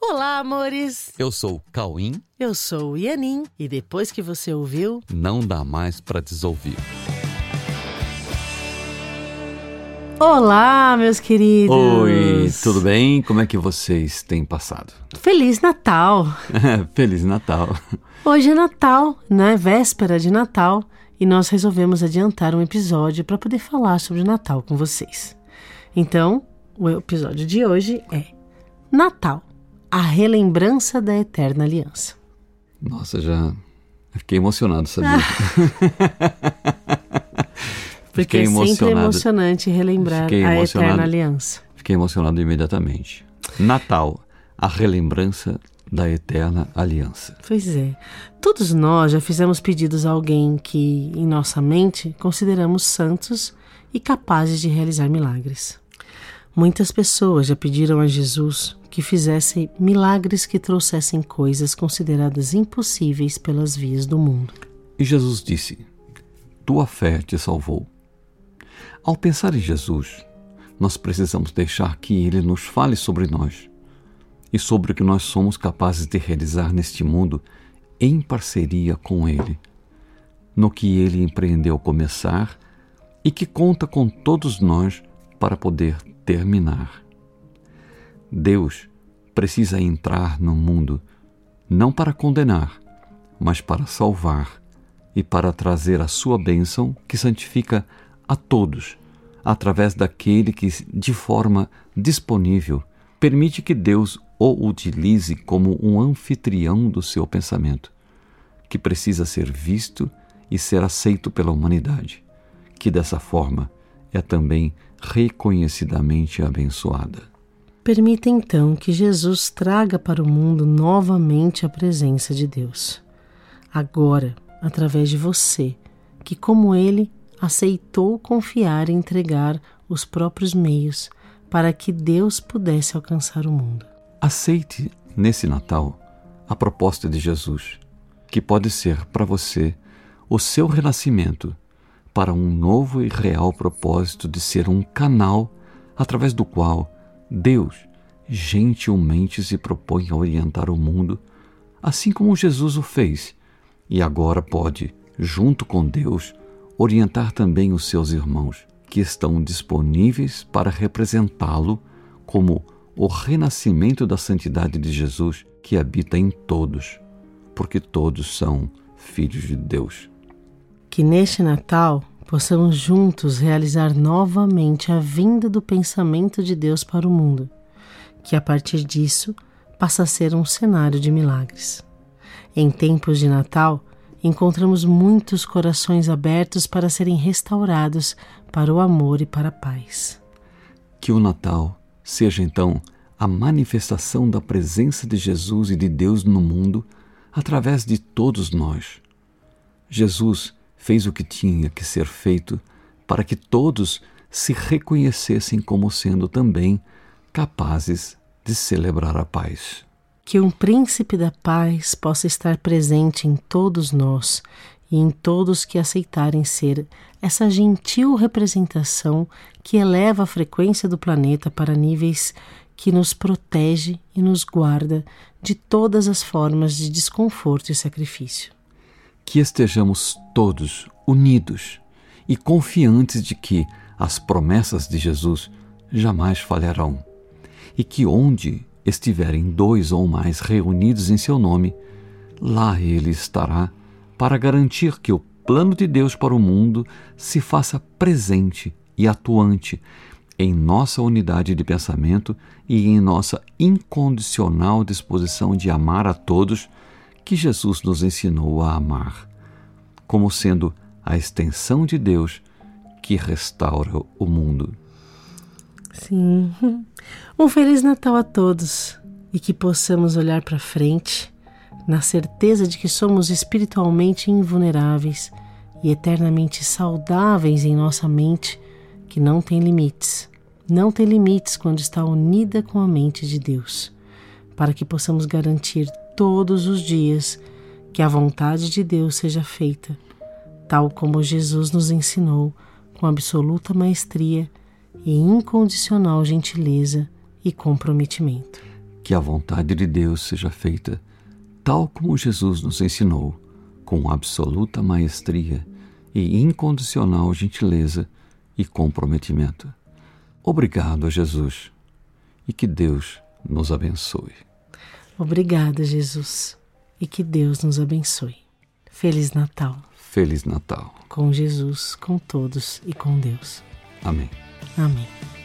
Olá, amores! Eu sou o Cauim. Eu sou o Ianin. E depois que você ouviu, Não dá mais pra desouvir. Olá, meus queridos! Oi, tudo bem? Como é que vocês têm passado? Feliz Natal! Feliz Natal. Hoje é Natal, né? Véspera de Natal, e nós resolvemos adiantar um episódio para poder falar sobre o Natal com vocês. Então, o episódio de hoje é Natal, a relembrança da eterna aliança. Nossa, já fiquei emocionado, sabia? Porque é sempre emocionante relembrar Fiquei a eterna aliança. Fiquei emocionado imediatamente. Natal, a relembrança da eterna aliança. Pois é. Todos nós já fizemos pedidos a alguém que, em nossa mente, consideramos santos e capazes de realizar milagres. Muitas pessoas já pediram a Jesus que fizesse milagres que trouxessem coisas consideradas impossíveis pelas vias do mundo. E Jesus disse: Tua fé te salvou. Ao pensar em Jesus, nós precisamos deixar que ele nos fale sobre nós e sobre o que nós somos capazes de realizar neste mundo em parceria com ele, no que ele empreendeu começar e que conta com todos nós para poder terminar. Deus precisa entrar no mundo não para condenar, mas para salvar e para trazer a sua bênção que santifica a todos, através daquele que, de forma disponível, permite que Deus o utilize como um anfitrião do seu pensamento, que precisa ser visto e ser aceito pela humanidade, que dessa forma é também reconhecidamente abençoada. Permita então que Jesus traga para o mundo novamente a presença de Deus. Agora, através de você, que, como ele, aceitou confiar e entregar os próprios meios para que Deus pudesse alcançar o mundo. Aceite nesse Natal a proposta de Jesus, que pode ser para você o seu renascimento para um novo e real propósito de ser um canal através do qual Deus gentilmente se propõe a orientar o mundo, assim como Jesus o fez, e agora pode, junto com Deus, orientar também os seus irmãos, que estão disponíveis para representá-lo como o renascimento da santidade de Jesus que habita em todos, porque todos são filhos de Deus. Que neste Natal possamos juntos realizar novamente a vinda do pensamento de Deus para o mundo, que a partir disso passa a ser um cenário de milagres. Em tempos de Natal, encontramos muitos corações abertos para serem restaurados para o amor e para a paz. Que o Natal seja então a manifestação da presença de Jesus e de Deus no mundo através de todos nós. Jesus fez o que tinha que ser feito para que todos se reconhecessem como sendo também capazes de celebrar a paz. Que um príncipe da paz possa estar presente em todos nós e em todos que aceitarem ser essa gentil representação que eleva a frequência do planeta para níveis que nos protege e nos guarda de todas as formas de desconforto e sacrifício. Que estejamos todos unidos e confiantes de que as promessas de Jesus jamais falharão e que onde estiverem dois ou mais reunidos em seu nome, lá ele estará para garantir que o plano de Deus para o mundo se faça presente e atuante em nossa unidade de pensamento e em nossa incondicional disposição de amar a todos que Jesus nos ensinou a amar, como sendo a extensão de Deus que restaura o mundo. Sim. Um Feliz Natal a todos e que possamos olhar para frente na certeza de que somos espiritualmente invulneráveis e eternamente saudáveis em nossa mente, que não tem limites. Não tem limites quando está unida com a mente de Deus, para que possamos garantir todos os dias que a vontade de Deus seja feita, tal como Jesus nos ensinou com absoluta maestria e incondicional gentileza e comprometimento. que a vontade de Deus seja feita tal como Jesus nos ensinou, com absoluta maestria e incondicional gentileza e comprometimento. Obrigado, Jesus, e que Deus nos abençoe. Obrigada, Jesus, e que Deus nos abençoe. Feliz Natal. Feliz Natal. Com Jesus, com todos e com Deus. Amém. Amém.